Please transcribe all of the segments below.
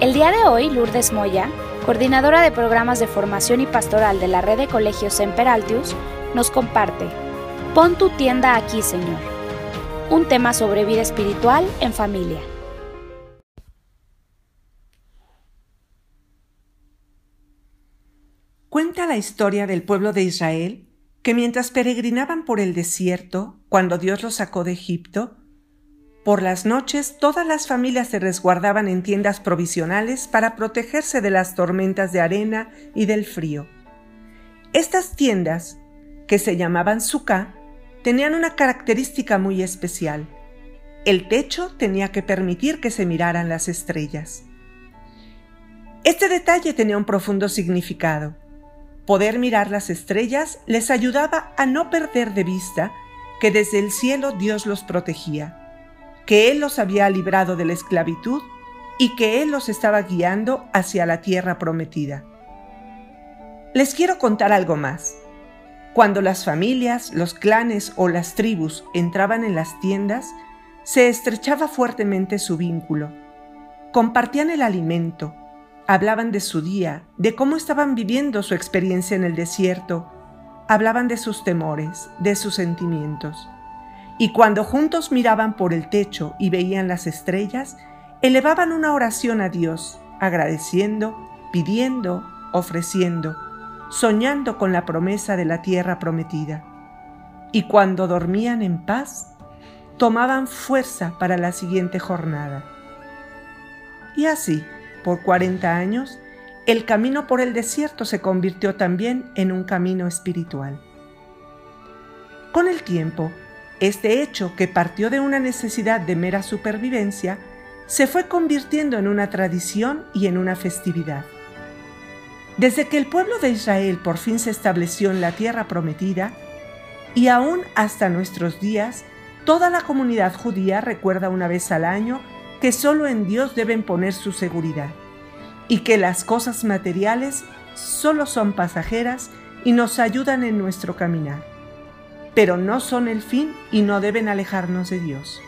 El día de hoy, Lourdes Moya, coordinadora de programas de formación y pastoral de la red de colegios Semperaltius, nos comparte Pon tu tienda aquí, Señor. Un tema sobre vida espiritual en familia. Cuenta la historia del pueblo de Israel que mientras peregrinaban por el desierto, cuando Dios los sacó de Egipto, por las noches todas las familias se resguardaban en tiendas provisionales para protegerse de las tormentas de arena y del frío. Estas tiendas, que se llamaban suká, tenían una característica muy especial. El techo tenía que permitir que se miraran las estrellas. Este detalle tenía un profundo significado. Poder mirar las estrellas les ayudaba a no perder de vista que desde el cielo Dios los protegía que Él los había librado de la esclavitud y que Él los estaba guiando hacia la tierra prometida. Les quiero contar algo más. Cuando las familias, los clanes o las tribus entraban en las tiendas, se estrechaba fuertemente su vínculo. Compartían el alimento, hablaban de su día, de cómo estaban viviendo su experiencia en el desierto, hablaban de sus temores, de sus sentimientos. Y cuando juntos miraban por el techo y veían las estrellas, elevaban una oración a Dios, agradeciendo, pidiendo, ofreciendo, soñando con la promesa de la tierra prometida. Y cuando dormían en paz, tomaban fuerza para la siguiente jornada. Y así, por cuarenta años, el camino por el desierto se convirtió también en un camino espiritual. Con el tiempo, este hecho, que partió de una necesidad de mera supervivencia, se fue convirtiendo en una tradición y en una festividad. Desde que el pueblo de Israel por fin se estableció en la tierra prometida, y aún hasta nuestros días, toda la comunidad judía recuerda una vez al año que solo en Dios deben poner su seguridad, y que las cosas materiales solo son pasajeras y nos ayudan en nuestro caminar pero no son el fin y no deben alejarnos de Dios.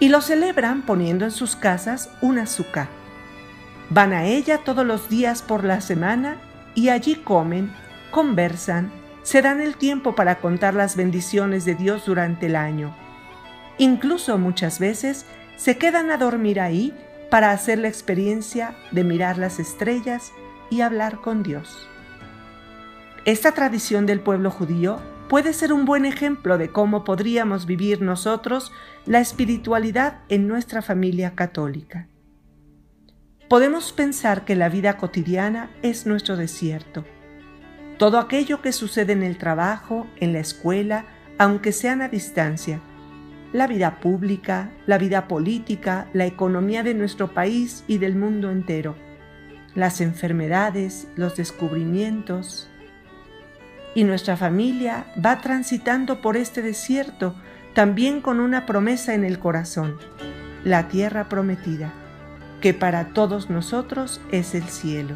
Y lo celebran poniendo en sus casas una azúcar. Van a ella todos los días por la semana y allí comen, conversan, se dan el tiempo para contar las bendiciones de Dios durante el año. Incluso muchas veces se quedan a dormir ahí para hacer la experiencia de mirar las estrellas y hablar con Dios. Esta tradición del pueblo judío puede ser un buen ejemplo de cómo podríamos vivir nosotros la espiritualidad en nuestra familia católica. Podemos pensar que la vida cotidiana es nuestro desierto. Todo aquello que sucede en el trabajo, en la escuela, aunque sean a distancia, la vida pública, la vida política, la economía de nuestro país y del mundo entero, las enfermedades, los descubrimientos, y nuestra familia va transitando por este desierto también con una promesa en el corazón, la tierra prometida, que para todos nosotros es el cielo.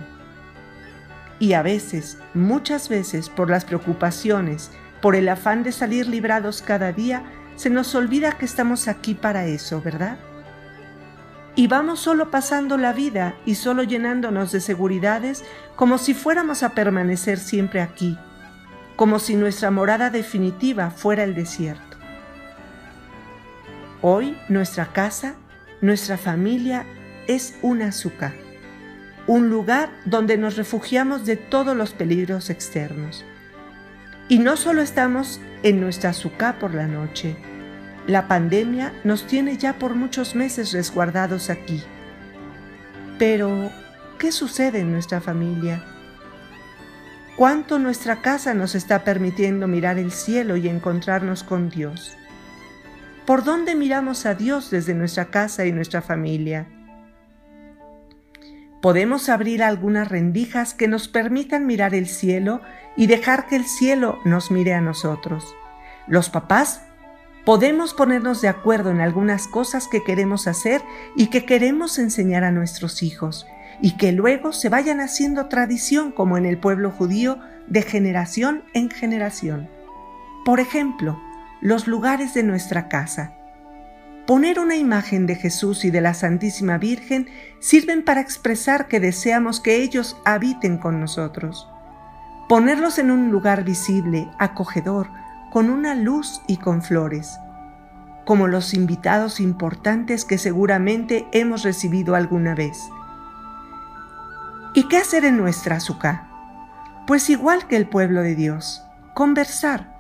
Y a veces, muchas veces, por las preocupaciones, por el afán de salir librados cada día, se nos olvida que estamos aquí para eso, ¿verdad? Y vamos solo pasando la vida y solo llenándonos de seguridades como si fuéramos a permanecer siempre aquí, como si nuestra morada definitiva fuera el desierto. Hoy nuestra casa, nuestra familia es un azúcar, un lugar donde nos refugiamos de todos los peligros externos. Y no solo estamos en nuestra azúcar por la noche, la pandemia nos tiene ya por muchos meses resguardados aquí. Pero, ¿qué sucede en nuestra familia? Cuánto nuestra casa nos está permitiendo mirar el cielo y encontrarnos con Dios. ¿Por dónde miramos a Dios desde nuestra casa y nuestra familia? Podemos abrir algunas rendijas que nos permitan mirar el cielo y dejar que el cielo nos mire a nosotros. Los papás podemos ponernos de acuerdo en algunas cosas que queremos hacer y que queremos enseñar a nuestros hijos y que luego se vayan haciendo tradición como en el pueblo judío de generación en generación. Por ejemplo, los lugares de nuestra casa. Poner una imagen de Jesús y de la Santísima Virgen sirven para expresar que deseamos que ellos habiten con nosotros. Ponerlos en un lugar visible, acogedor, con una luz y con flores, como los invitados importantes que seguramente hemos recibido alguna vez. ¿Y qué hacer en nuestra azúcar? Pues igual que el pueblo de Dios, conversar.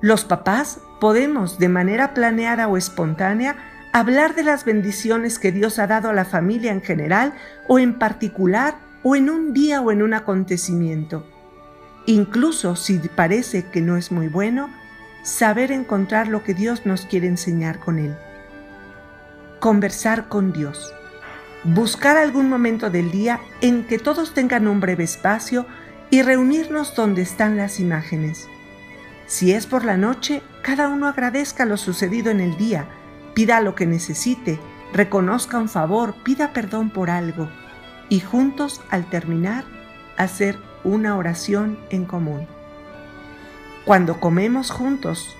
Los papás podemos, de manera planeada o espontánea, hablar de las bendiciones que Dios ha dado a la familia en general o en particular o en un día o en un acontecimiento. Incluso si parece que no es muy bueno, saber encontrar lo que Dios nos quiere enseñar con él. Conversar con Dios. Buscar algún momento del día en que todos tengan un breve espacio y reunirnos donde están las imágenes. Si es por la noche, cada uno agradezca lo sucedido en el día, pida lo que necesite, reconozca un favor, pida perdón por algo y juntos al terminar hacer una oración en común. Cuando comemos juntos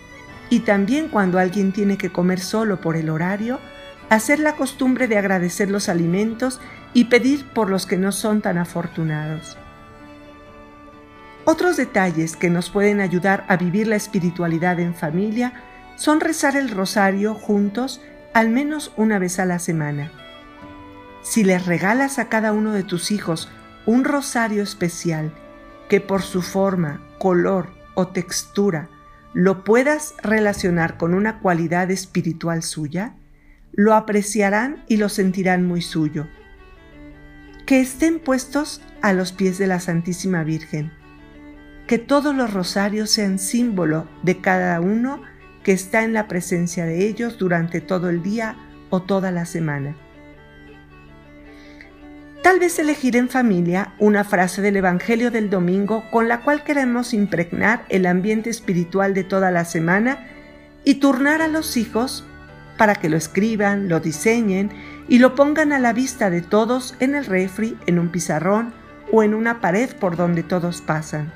y también cuando alguien tiene que comer solo por el horario, hacer la costumbre de agradecer los alimentos y pedir por los que no son tan afortunados. Otros detalles que nos pueden ayudar a vivir la espiritualidad en familia son rezar el rosario juntos al menos una vez a la semana. Si les regalas a cada uno de tus hijos un rosario especial que por su forma, color o textura lo puedas relacionar con una cualidad espiritual suya, lo apreciarán y lo sentirán muy suyo. Que estén puestos a los pies de la Santísima Virgen que todos los rosarios sean símbolo de cada uno que está en la presencia de ellos durante todo el día o toda la semana. Tal vez elegir en familia una frase del Evangelio del domingo con la cual queremos impregnar el ambiente espiritual de toda la semana y turnar a los hijos para que lo escriban, lo diseñen y lo pongan a la vista de todos en el refri, en un pizarrón o en una pared por donde todos pasan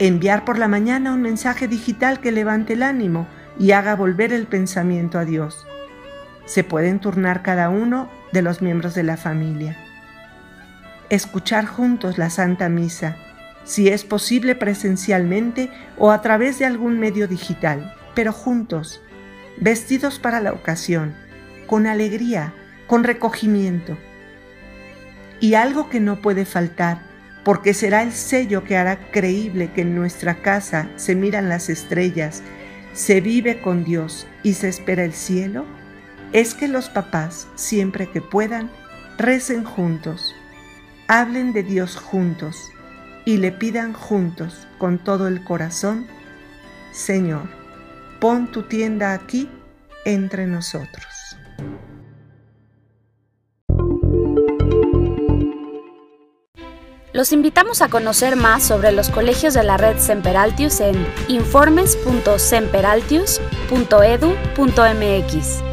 enviar por la mañana un mensaje digital que levante el ánimo y haga volver el pensamiento a Dios. Se pueden turnar cada uno de los miembros de la familia. Escuchar juntos la Santa Misa, si es posible presencialmente o a través de algún medio digital, pero juntos, vestidos para la ocasión, con alegría, con recogimiento. Y algo que no puede faltar porque será el sello que hará creíble que en nuestra casa se miran las estrellas, se vive con Dios y se espera el cielo, es que los papás, siempre que puedan, recen juntos, hablen de Dios juntos y le pidan juntos con todo el corazón, Señor, pon tu tienda aquí entre nosotros. Los invitamos a conocer más sobre los colegios de la red Semperaltius en informes.semperaltius.edu.mx.